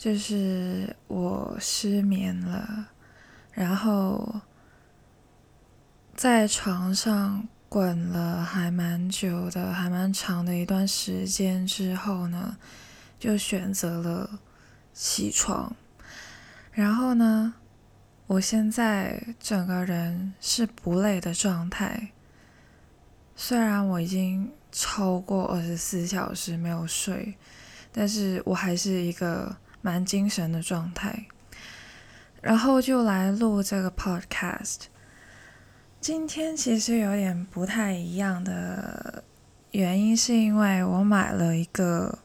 就是我失眠了，然后在床上滚了还蛮久的，还蛮长的一段时间之后呢，就选择了起床。然后呢，我现在整个人是不累的状态，虽然我已经超过二十四小时没有睡，但是我还是一个。蛮精神的状态，然后就来录这个 podcast。今天其实有点不太一样的原因，是因为我买了一个，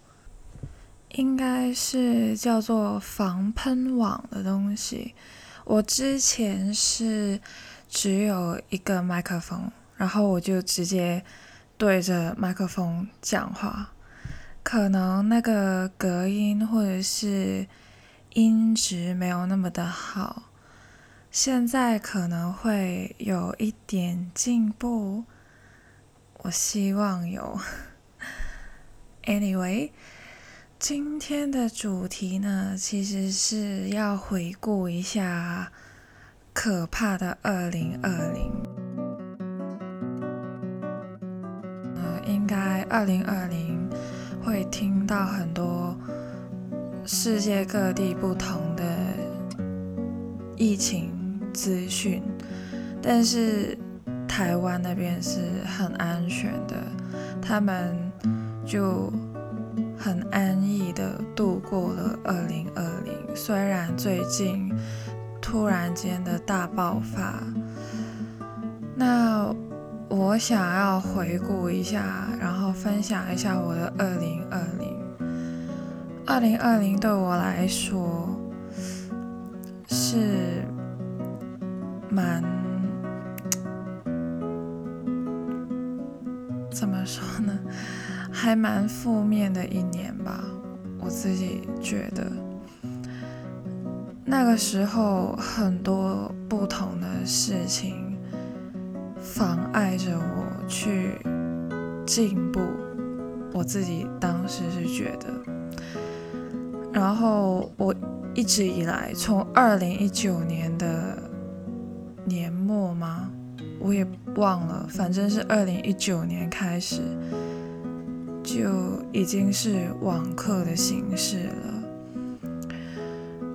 应该是叫做防喷网的东西。我之前是只有一个麦克风，然后我就直接对着麦克风讲话。可能那个隔音或者是音质没有那么的好，现在可能会有一点进步，我希望有。Anyway，今天的主题呢，其实是要回顾一下可怕的二零二零。呃，应该二零二零。到很多世界各地不同的疫情资讯，但是台湾那边是很安全的，他们就很安逸的度过了二零二零。虽然最近突然间的大爆发，那。我想要回顾一下，然后分享一下我的二零二零。二零二零对我来说是蛮怎么说呢？还蛮负面的一年吧。我自己觉得，那个时候很多不同的事情。妨碍着我去进步，我自己当时是觉得。然后我一直以来，从二零一九年的年末吗？我也忘了，反正是二零一九年开始，就已经是网课的形式了。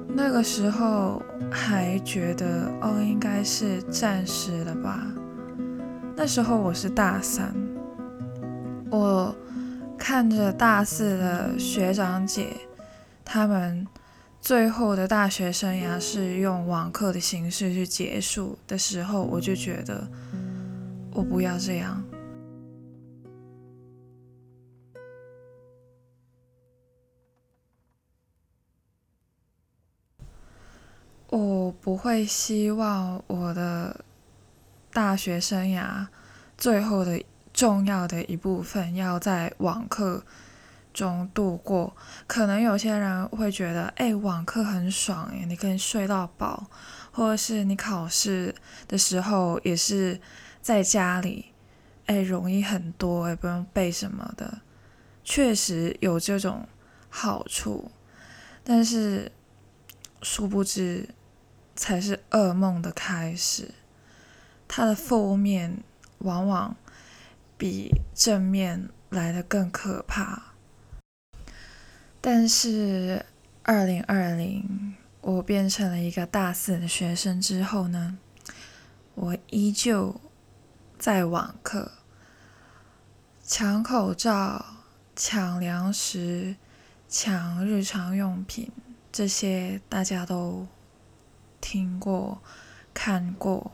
那个时候还觉得，哦，应该是暂时的吧。那时候我是大三，我看着大四的学长姐，他们最后的大学生涯是用网课的形式去结束的时候，我就觉得我不要这样，我不会希望我的。大学生涯最后的重要的一部分要在网课中度过。可能有些人会觉得，哎，网课很爽哎，你可以睡到饱，或者是你考试的时候也是在家里，哎，容易很多，也不用背什么的。确实有这种好处，但是殊不知才是噩梦的开始。它的负面往往比正面来的更可怕。但是，二零二零我变成了一个大四的学生之后呢，我依旧在网课，抢口罩、抢粮食、抢日常用品，这些大家都听过、看过。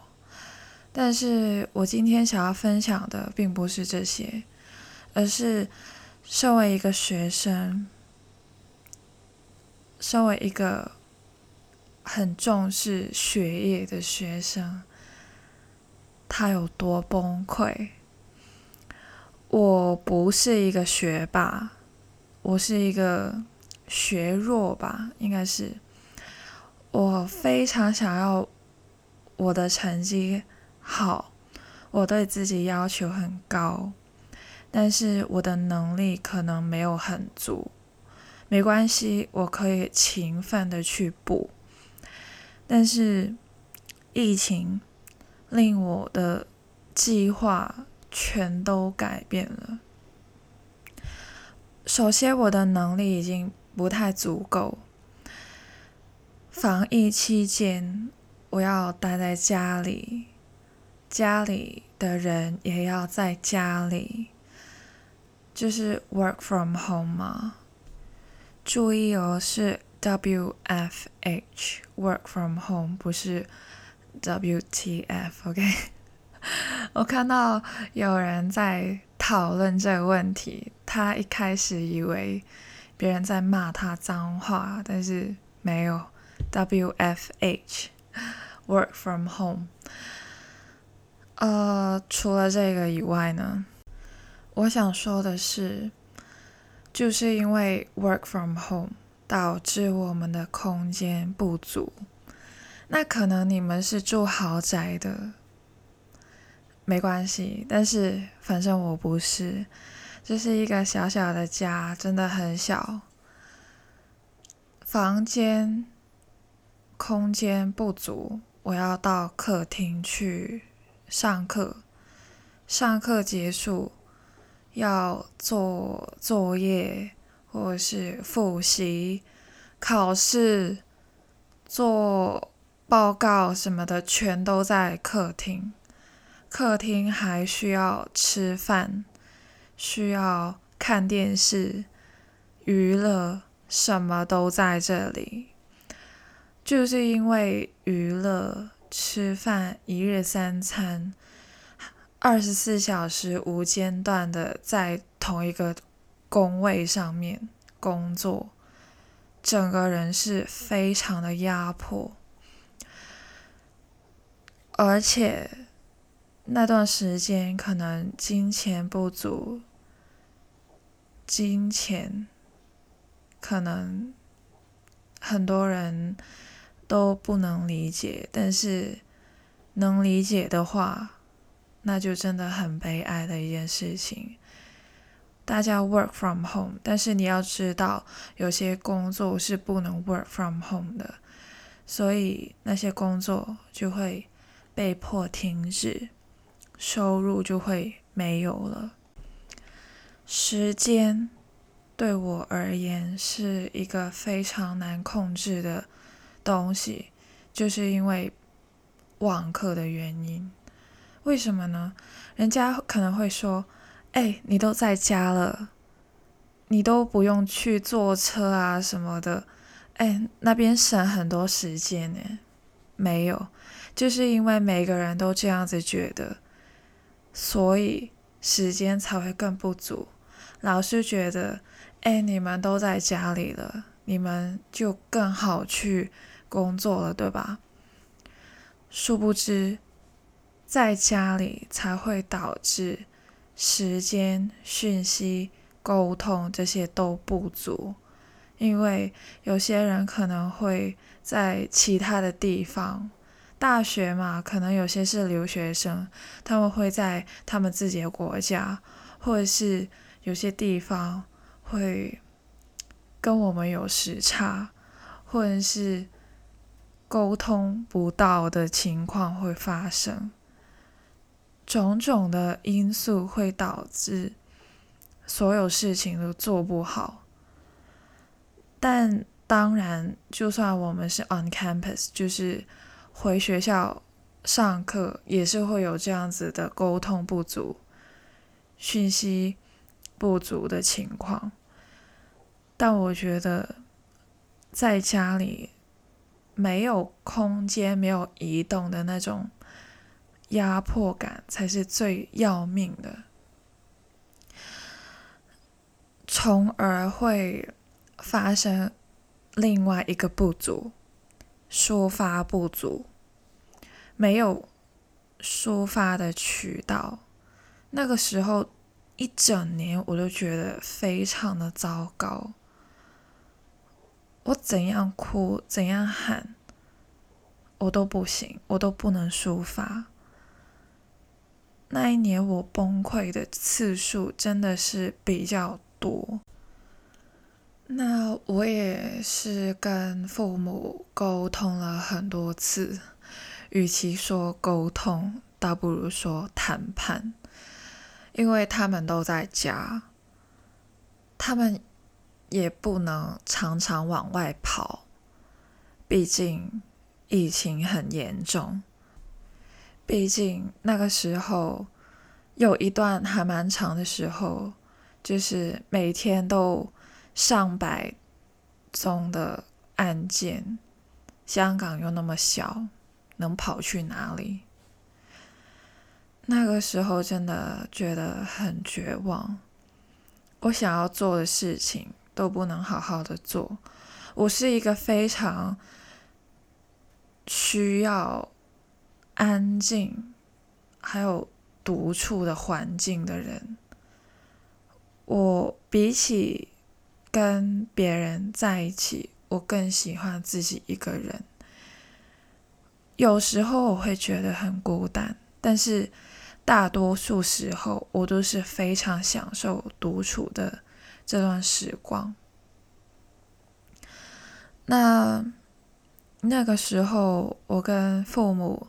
但是我今天想要分享的并不是这些，而是身为一个学生，身为一个很重视学业的学生，他有多崩溃。我不是一个学霸，我是一个学弱吧，应该是。我非常想要我的成绩。好，我对自己要求很高，但是我的能力可能没有很足，没关系，我可以勤奋的去补。但是疫情令我的计划全都改变了。首先，我的能力已经不太足够。防疫期间，我要待在家里，家里的人也要在家里，就是 work from home 嘛。注意哦，是 W F H work from home，不是 W T F，OK？我看到有人在讨论这个问题。他一开始以为别人在骂他脏话，但是没有。W F H work from home。呃，除了这个以外呢，我想说的是，就是因为 work from home 导致我们的空间不足。那可能你们是住豪宅的，没关系，但是反正我不是。这是一个小小的家，真的很小，房间空间不足，我要到客厅去上课，上课结束要做作业或是复习、考试、做报告什么的，全都在客厅。客厅还需要吃饭。需要看电视、娱乐，什么都在这里。就是因为娱乐、吃饭，一日三餐，二十四小时无间断的在同一个工位上面工作，整个人是非常的压迫，而且那段时间可能金钱不足。金钱可能很多人都不能理解，但是能理解的话，那就真的很悲哀的一件事情。大家 work from home，但是你要知道，有些工作是不能 work from home 的，所以那些工作就会被迫停止，收入就会没有了。时间对我而言是一个非常难控制的东西，就是因为网课的原因。为什么呢？人家可能会说：“哎，你都在家了，你都不用去坐车啊什么的，哎，那边省很多时间呢。”没有，就是因为每个人都这样子觉得，所以时间才会更不足。老师觉得，哎，你们都在家里了，你们就更好去工作了，对吧？殊不知，在家里才会导致时间、讯息、沟通这些都不足，因为有些人可能会在其他的地方，大学嘛，可能有些是留学生，他们会在他们自己的国家，或者是。有些地方会跟我们有时差，或者是沟通不到的情况会发生，种种的因素会导致所有事情都做不好。但当然，就算我们是 on campus，就是回学校上课，也是会有这样子的沟通不足，讯息。不足的情况，但我觉得在家里没有空间、没有移动的那种压迫感才是最要命的，从而会发生另外一个不足——抒发不足，没有抒发的渠道，那个时候。一整年我都觉得非常的糟糕，我怎样哭怎样喊，我都不行，我都不能抒发。那一年我崩溃的次数真的是比较多，那我也是跟父母沟通了很多次，与其说沟通，倒不如说谈判，因为他们都在家，他们也不能常常往外跑，毕竟疫情很严重，毕竟那个时候有一段还蛮长的时候，就是每天都。上百宗的案件，香港又那么小，能跑去哪里？那个时候真的觉得很绝望。我想要做的事情都不能好好的做。我是一个非常需要安静还有独处的环境的人。我比起。跟别人在一起，我更喜欢自己一个人。有时候我会觉得很孤单，但是大多数时候我都是非常享受独处的这段时光。那那个时候，我跟父母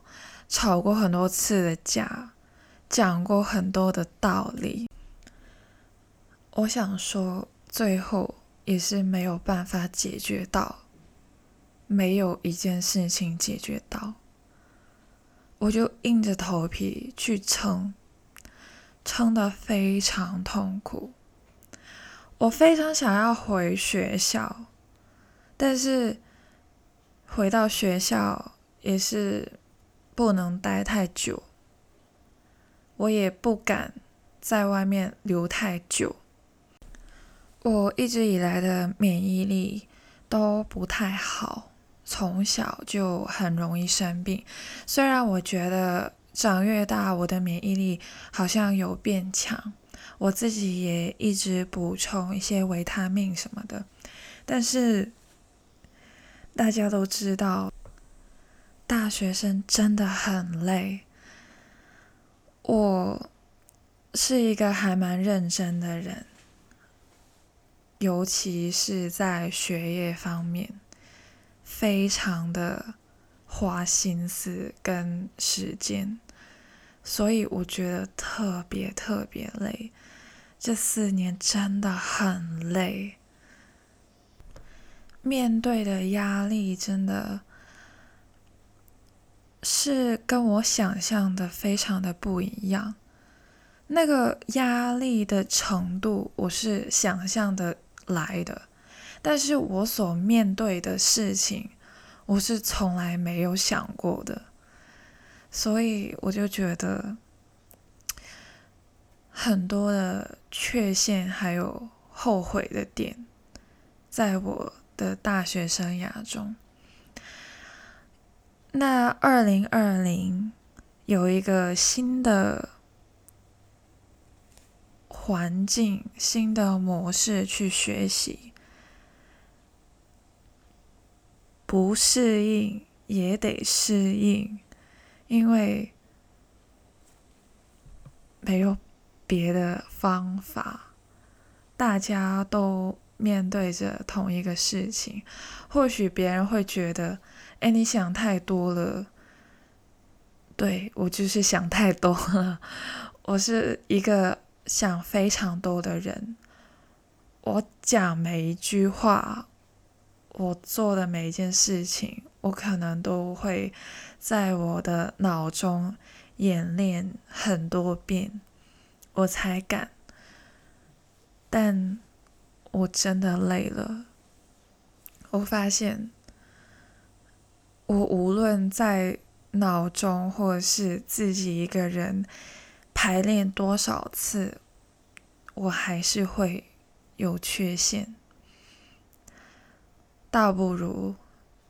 吵过很多次的架，讲过很多的道理。我想说。最后也是没有办法解决到，没有一件事情解决到，我就硬着头皮去撑，撑得非常痛苦。我非常想要回学校，但是回到学校也是不能待太久，我也不敢在外面留太久。我一直以来的免疫力都不太好，从小就很容易生病。虽然我觉得长越大，我的免疫力好像有变强，我自己也一直补充一些维他命什么的，但是大家都知道，大学生真的很累。我是一个还蛮认真的人。尤其是在学业方面，非常的花心思跟时间，所以我觉得特别特别累。这四年真的很累，面对的压力真的是跟我想象的非常的不一样。那个压力的程度，我是想象的。来的，但是我所面对的事情，我是从来没有想过的，所以我就觉得很多的缺陷还有后悔的点，在我的大学生涯中。那二零二零有一个新的。环境新的模式去学习，不适应也得适应，因为没有别的方法。大家都面对着同一个事情，或许别人会觉得：“哎，你想太多了。”对我就是想太多了，我是一个。想非常多的人，我讲每一句话，我做的每一件事情，我可能都会在我的脑中演练很多遍，我才敢。但我真的累了，我发现，我无论在脑中或者是自己一个人。排练多少次，我还是会有缺陷，倒不如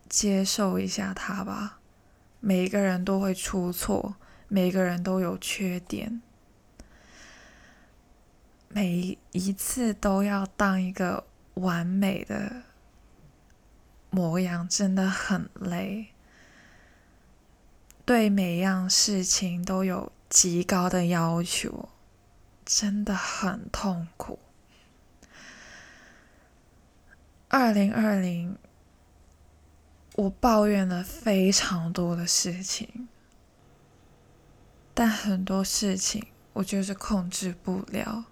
接受一下它吧。每一个人都会出错，每个人都有缺点，每一次都要当一个完美的模样，真的很累。对每样事情都有。极高的要求真的很痛苦。二零二零，我抱怨了非常多的事情，但很多事情我就是控制不了，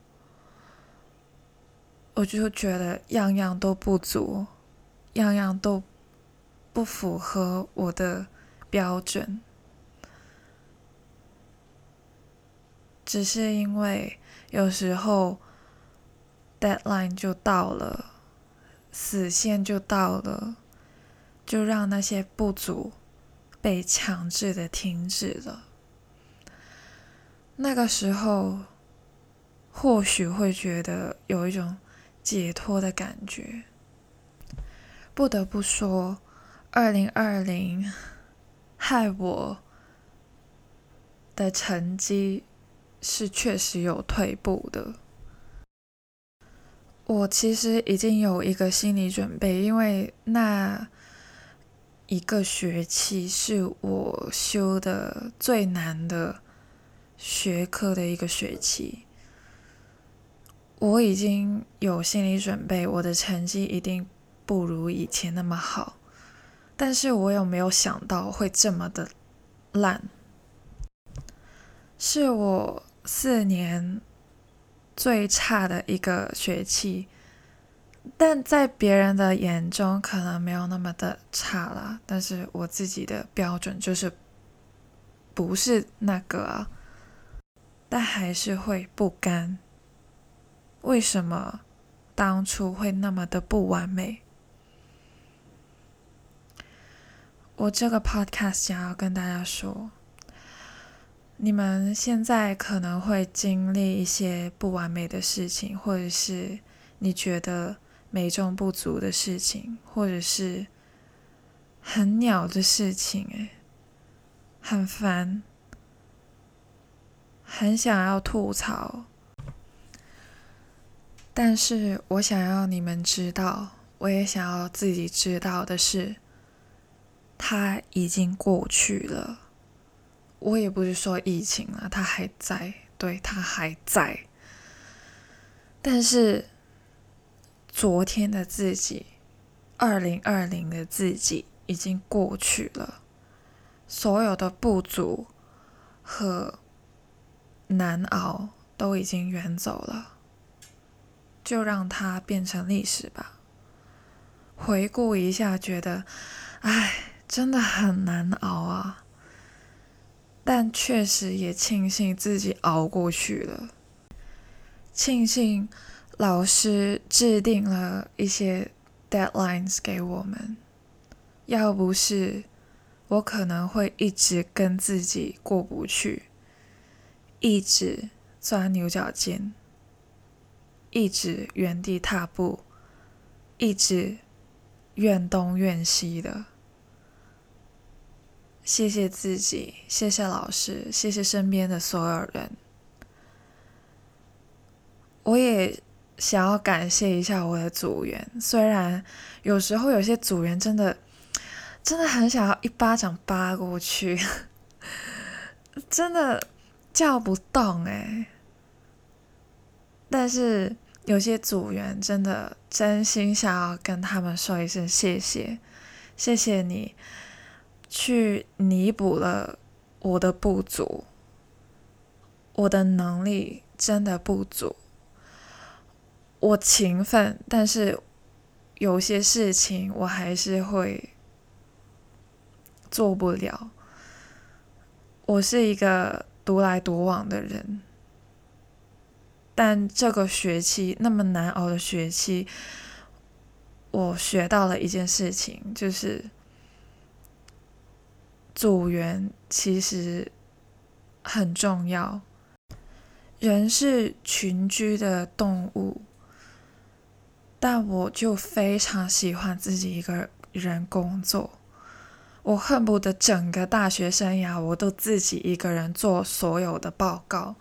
我就觉得样样都不足，样样都不符合我的标准，只是因为有时候 deadline 就到了。死线就到了，就让那些不足被强制的停止了。那个时候，或许会觉得有一种解脱的感觉。不得不说，二零二零害我的成绩是确实有退步的。我其实已经有一个心理准备，因为那一个学期是我修的最难的学科的一个学期。我已经有心理准备，我的成绩一定不如以前那么好，但是我有没有想到会这么的烂？是我四年。最差的一个学期，但在别人的眼中可能没有那么的差啦。但是我自己的标准就是不是那个啊，但还是会不甘。为什么当初会那么的不完美？我这个 podcast 想要跟大家说。你们现在可能会经历一些不完美的事情，或者是你觉得美中不足的事情，或者是很鸟的事情，诶，很烦，很想要吐槽。但是我想要你们知道，我也想要自己知道的是，它已经过去了。我也不是说疫情了，它还在，对，它还在。但是昨天的自己，二零二零的自己已经过去了，所有的不足和难熬都已经远走了，就让它变成历史吧。回顾一下，觉得，唉，真的很难熬啊。但确实也庆幸自己熬过去了，庆幸老师制定了一些 deadlines 给我们，要不是我可能会一直跟自己过不去，一直钻牛角尖，一直原地踏步，一直怨东怨西的。谢谢自己，谢谢老师，谢谢身边的所有人。我也想要感谢一下我的组员，虽然有时候有些组员真的真的很想要一巴掌扒过去，真的叫不动哎。但是有些组员真的真心想要跟他们说一声谢谢，谢谢你。去弥补了我的不足，我的能力真的不足。我勤奋，但是有些事情我还是会做不了。我是一个独来独往的人，但这个学期那么难熬的学期，我学到了一件事情，就是。组员其实很重要。人是群居的动物，但我就非常喜欢自己一个人工作。我恨不得整个大学生涯我都自己一个人做所有的报告，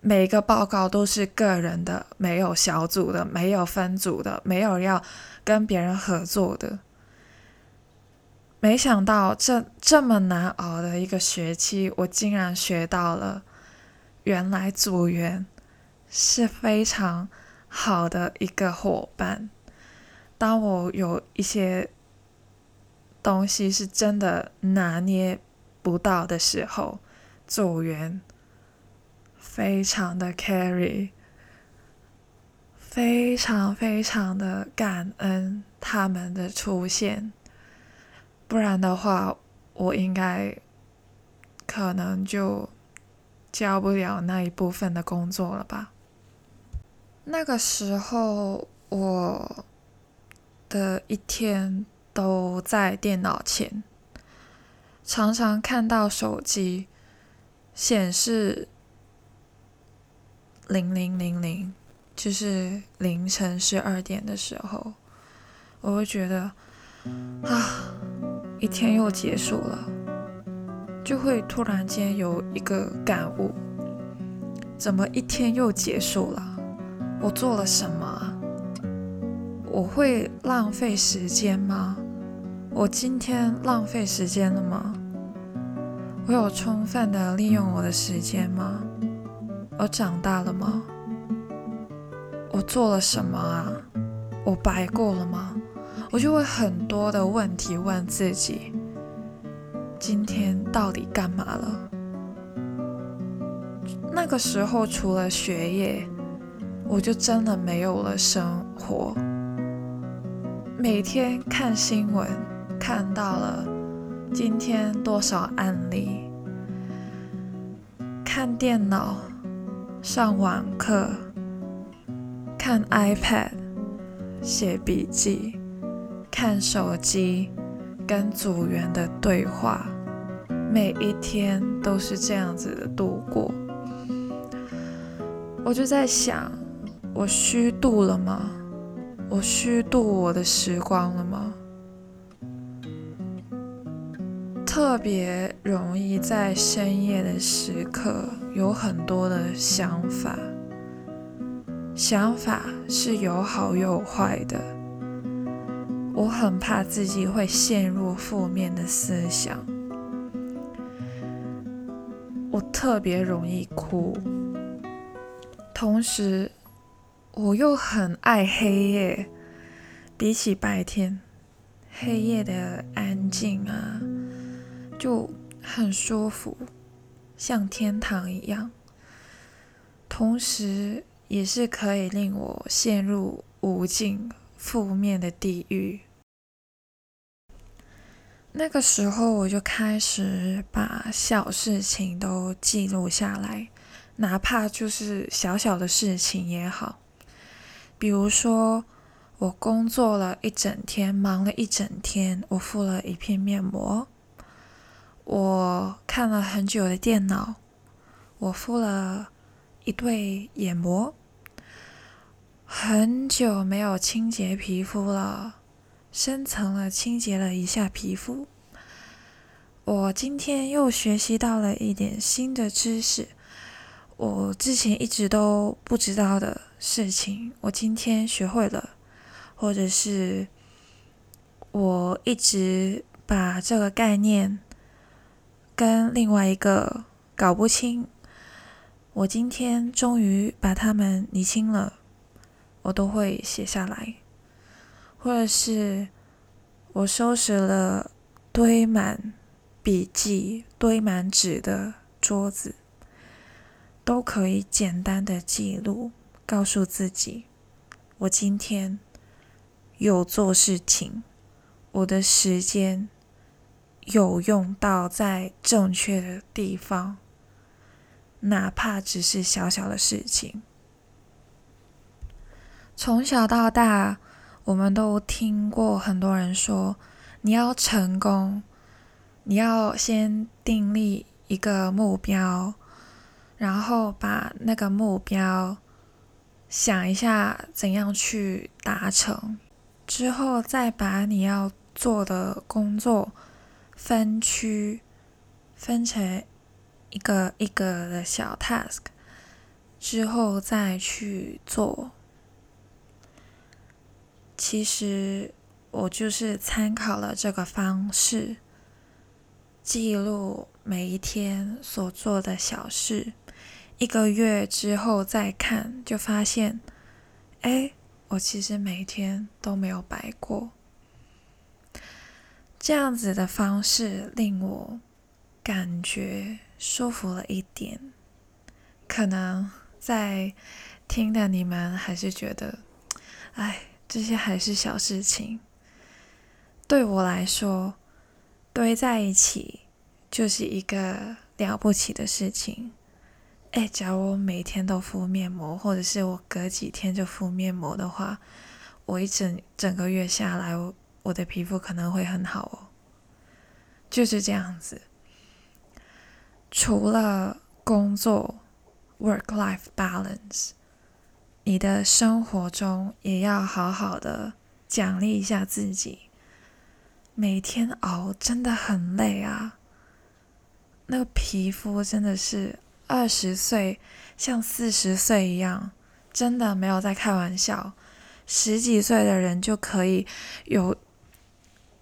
每个报告都是个人的，没有小组的，没有分组的，没有要跟别人合作的。没想到这这么难熬的一个学期，我竟然学到了，原来组员是非常好的一个伙伴。当我有一些东西是真的拿捏不到的时候，组员非常的 carry，非常非常的感恩他们的出现，不然的话，我应该可能就交不了那一部分的工作了吧。那个时候，我的一天都在电脑前，常常看到手机显示零零零零，就是凌晨十二点的时候，我会觉得啊，一天又结束了，就会突然间有一个感悟：怎么一天又结束了？我做了什么？我会浪费时间吗？我今天浪费时间了吗？我有充分的利用我的时间吗？我长大了吗？我做了什么啊？我白过了吗？我就会很多的问题问自己：今天到底干嘛了？那个时候除了学业。我就真的没有了生活，每天看新闻，看到了今天多少案例，看电脑，上网课，看 iPad，写笔记，看手机，跟组员的对话，每一天都是这样子的度过，我就在想。我虚度了吗？我虚度我的时光了吗？特别容易在深夜的时刻有很多的想法，想法是有好有坏的。我很怕自己会陷入负面的思想，我特别容易哭，同时。我又很爱黑夜，比起白天，黑夜的安静啊，就很舒服，像天堂一样。同时，也是可以令我陷入无尽负面的地狱。那个时候，我就开始把小事情都记录下来，哪怕就是小小的事情也好。比如说，我工作了一整天，忙了一整天，我敷了一片面膜；我看了很久的电脑，我敷了一对眼膜；很久没有清洁皮肤了，深层的清洁了一下皮肤；我今天又学习到了一点新的知识。我之前一直都不知道的事情，我今天学会了；或者是我一直把这个概念跟另外一个搞不清，我今天终于把它们理清了，我都会写下来；或者是我收拾了堆满笔记、堆满纸的桌子。都可以简单的记录，告诉自己，我今天有做事情，我的时间有用到在正确的地方，哪怕只是小小的事情。从小到大，我们都听过很多人说，你要成功，你要先订立一个目标。然后把那个目标想一下怎样去达成，之后再把你要做的工作分区分成一个一个的小 task，之后再去做。其实我就是参考了这个方式，记录每一天所做的小事。一个月之后再看，就发现，哎，我其实每天都没有白过。这样子的方式令我感觉舒服了一点。可能在听的你们还是觉得，哎，这些还是小事情。对我来说，堆在一起就是一个了不起的事情。哎，假如我每天都敷面膜，或者是我隔几天就敷面膜的话，我一整整个月下来，我我的皮肤可能会很好哦。就是这样子。除了工作 （work-life balance），你的生活中也要好好的奖励一下自己。每天熬真的很累啊，那个皮肤真的是。二十岁像四十岁一样，真的没有在开玩笑。十几岁的人就可以有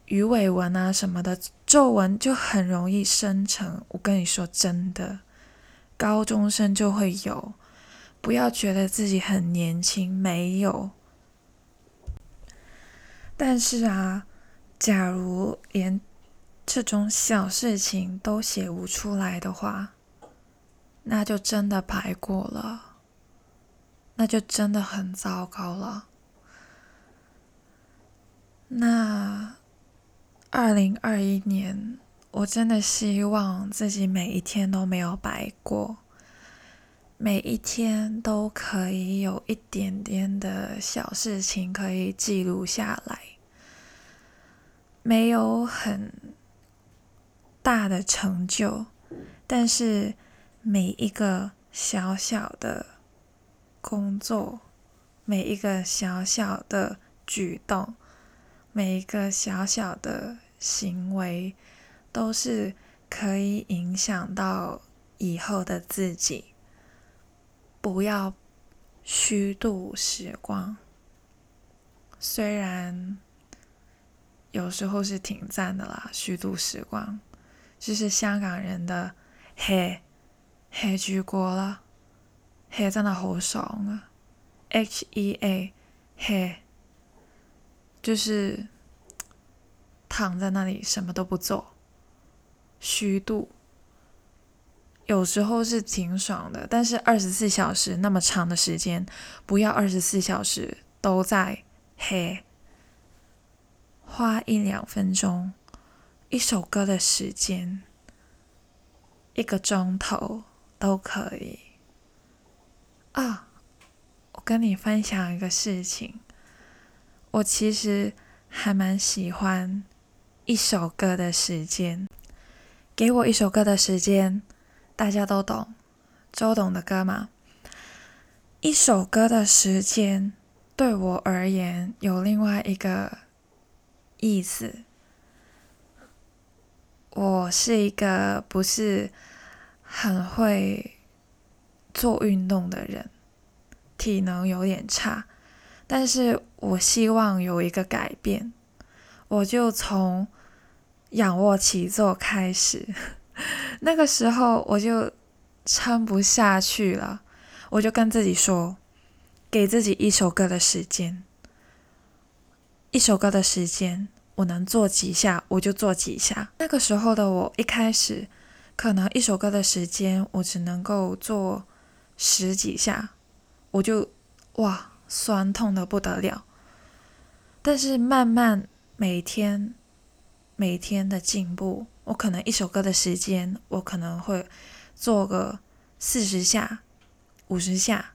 鱼尾纹啊什么的，皱纹就很容易生成。我跟你说真的，高中生就会有。不要觉得自己很年轻，没有。但是啊，假如连这种小事情都写不出来的话，那就真的白过了，那就真的很糟糕了。那二零二一年，我真的希望自己每一天都没有白过，每一天都可以有一点点的小事情可以记录下来，没有很大的成就，但是。每一个小小的工作，每一个小小的举动，每一个小小的行为，都是可以影响到以后的自己。不要虚度时光，虽然有时候是挺赞的啦，虚度时光，就是香港人的嘿。黑住过了，黑真的好爽啊！H E A，黑就是躺在那里什么都不做，虚度。有时候是挺爽的，但是二十四小时那么长的时间，不要二十四小时都在黑。花一两分钟，一首歌的时间，一个钟头。都可以啊！我跟你分享一个事情，我其实还蛮喜欢一首歌的时间。给我一首歌的时间，大家都懂周董的歌吗？一首歌的时间对我而言有另外一个意思。我是一个不是。很会做运动的人，体能有点差，但是我希望有一个改变，我就从仰卧起坐开始。那个时候我就撑不下去了，我就跟自己说，给自己一首歌的时间，一首歌的时间，我能做几下我就做几下。那个时候的我一开始。可能一首歌的时间，我只能够做十几下，我就哇酸痛的不得了。但是慢慢每天每天的进步，我可能一首歌的时间，我可能会做个四十下、五十下，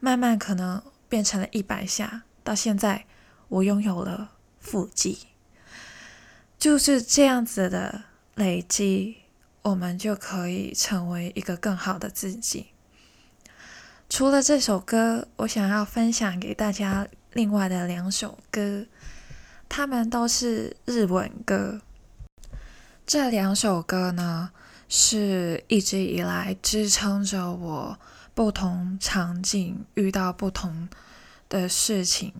慢慢可能变成了一百下，到现在我拥有了腹肌，就是这样子的累积。我们就可以成为一个更好的自己。除了这首歌，我想要分享给大家另外的两首歌，他们都是日文歌。这两首歌呢，是一直以来支撑着我不同场景遇到不同的事情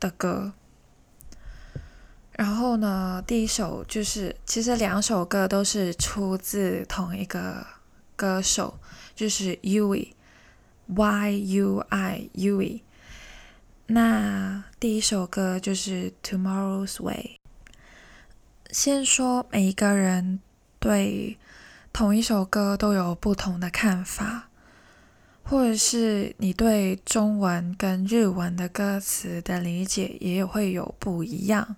的歌。然后呢，第一首就是，其实两首歌都是出自同一个歌手，就是 Yui，Y U I Yui。那第一首歌就是《Tomorrow's Way》。先说每一个人对同一首歌都有不同的看法，或者是你对中文跟日文的歌词的理解也会有不一样。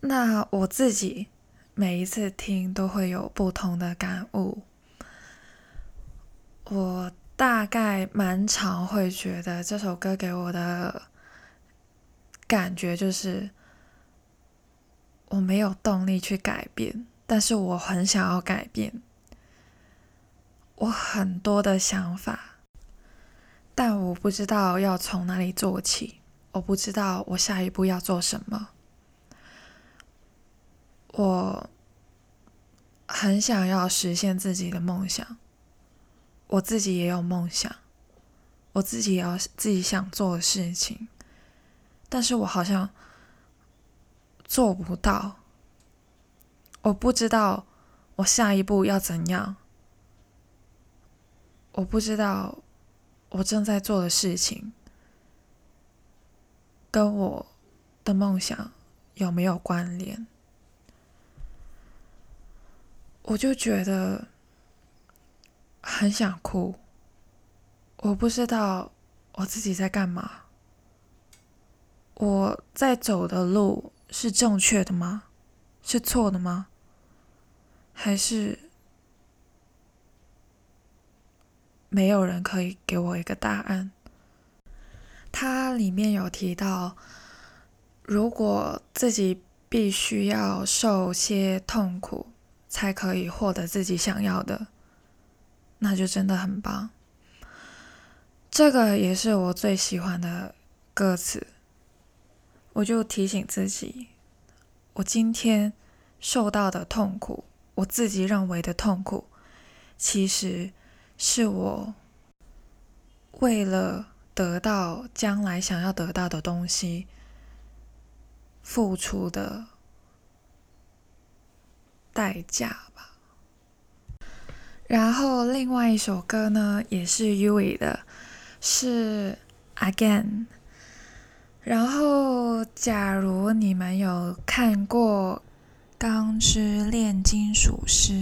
那我自己每一次听都会有不同的感悟。我大概蛮常会觉得这首歌给我的感觉就是。我没有动力去改变，但是我很想要改变。我很多的想法，但我不知道要从哪里做起。我不知道我下一步要做什么。我很想要实现自己的梦想。我自己也有梦想，我自己也有自己想做的事情，但是我好像。做不到，我不知道我下一步要怎样，我不知道我正在做的事情跟我的梦想有没有关联，我就觉得很想哭，我不知道我自己在干嘛，我在走的路。是正确的吗？是错的吗？还是没有人可以给我一个答案？它里面有提到，如果自己必须要受些痛苦才可以获得自己想要的，那就真的很棒。这个也是我最喜欢的歌词。我就提醒自己，我今天受到的痛苦，我自己认为的痛苦，其实是我为了得到将来想要得到的东西付出的代价。然后另外一首歌呢，也是 U 的，是 Again。然后，假如你们有看过《钢之炼金术师》，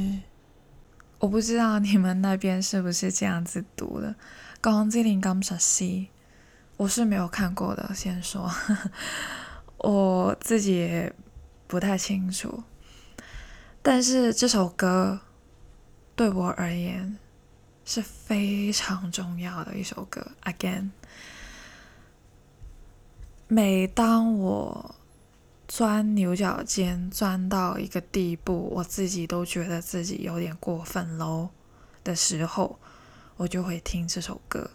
我不知道你们那边是不是这样子读的，《钢之炼金术师》，我是没有看过的。先说，我自己也不太清楚。但是这首歌对我而言是非常重要的一首歌。Again。每当我钻牛角尖钻到一个地步，我自己都觉得自己有点过分喽的时候，我就会听这首歌。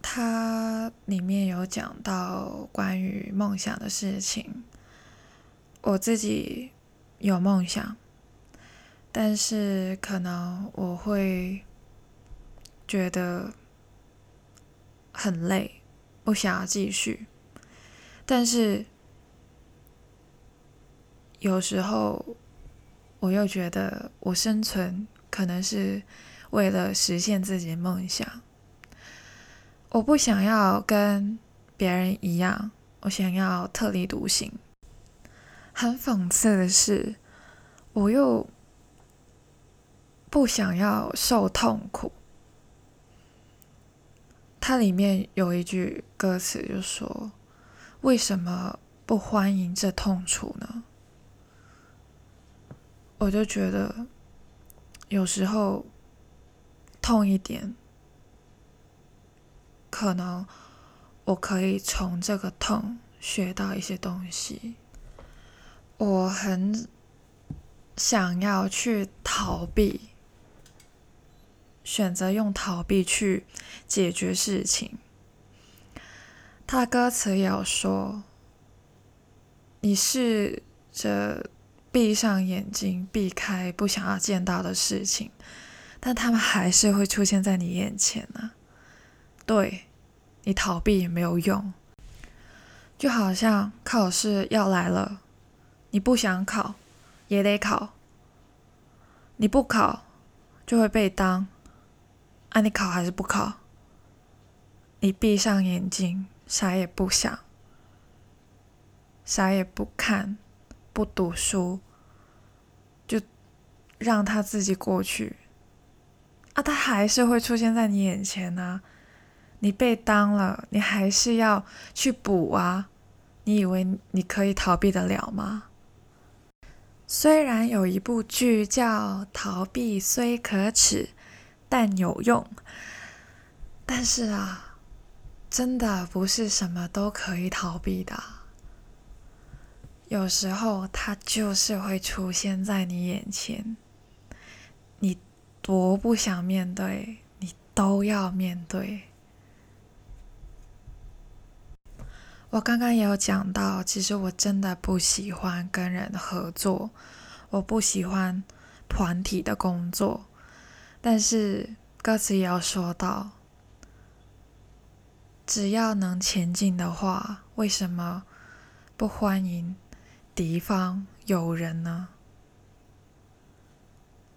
它里面有讲到关于梦想的事情。我自己有梦想，但是可能我会觉得很累。不想要继续，但是有时候我又觉得我生存可能是为了实现自己的梦想。我不想要跟别人一样，我想要特立独行。很讽刺的是，我又不想要受痛苦。它里面有一句歌词，就说：“为什么不欢迎这痛楚呢？”我就觉得，有时候痛一点，可能我可以从这个痛学到一些东西。我很想要去逃避。选择用逃避去解决事情。他的歌词也有说：“你试着闭上眼睛，避开不想要见到的事情，但他们还是会出现在你眼前呢。对你逃避也没有用，就好像考试要来了，你不想考也得考，你不考就会被当。啊，你考还是不考？你闭上眼睛，啥也不想，啥也不看，不读书，就让他自己过去。啊，他还是会出现在你眼前呢。你被当了，你还是要去补啊。你以为你可以逃避得了吗？虽然有一部剧叫《逃避虽可耻但有用》，但是啊，真的不是什么都可以逃避的。有时候它就是会出现在你眼前，你多不想面对，你都要面对。我刚刚也有讲到，其实我真的不喜欢跟人合作，我不喜欢团体的工作。但是歌词也要说到，只要能前进的话，为什么不欢迎敌方友人呢？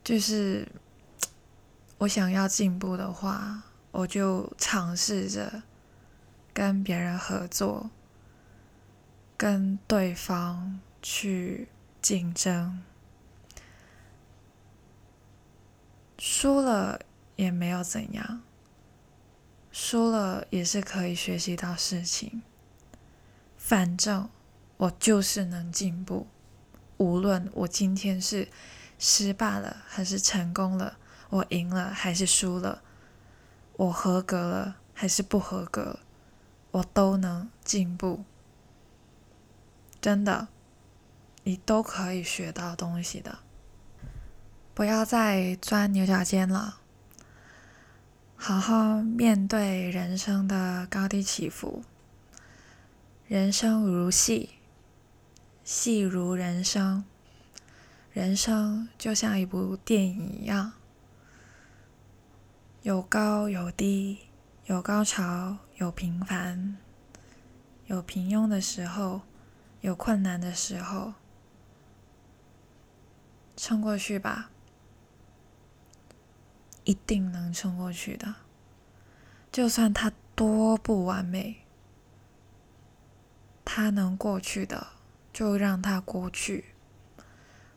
就是我想要进步的话，我就尝试着跟别人合作。跟对方去竞争，输了也没有怎样，输了也是可以学习到事情。反正我就是能进步，无论我今天是失败了还是成功了，我赢了还是输了，我合格了还是不合格，我都能进步。真的，你都可以学到东西的。不要再钻牛角尖了，好好面对人生的高低起伏。人生如戏，戏如人生，人生就像一部电影一样，有高有低，有高潮，有平凡，有平庸的时候。有困难的时候，撑过去吧，一定能撑过去的。就算它多不完美，它能过去的，就让它过去。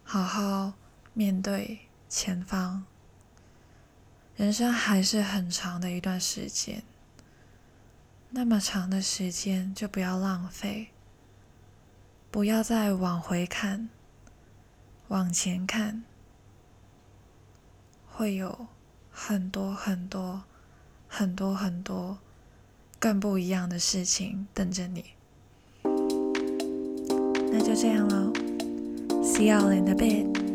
好好面对前方，人生还是很长的一段时间，那么长的时间就不要浪费。不要再往回看，往前看，会有很多很多很多很多更不一样的事情等着你。那就这样喽，See you in the bed。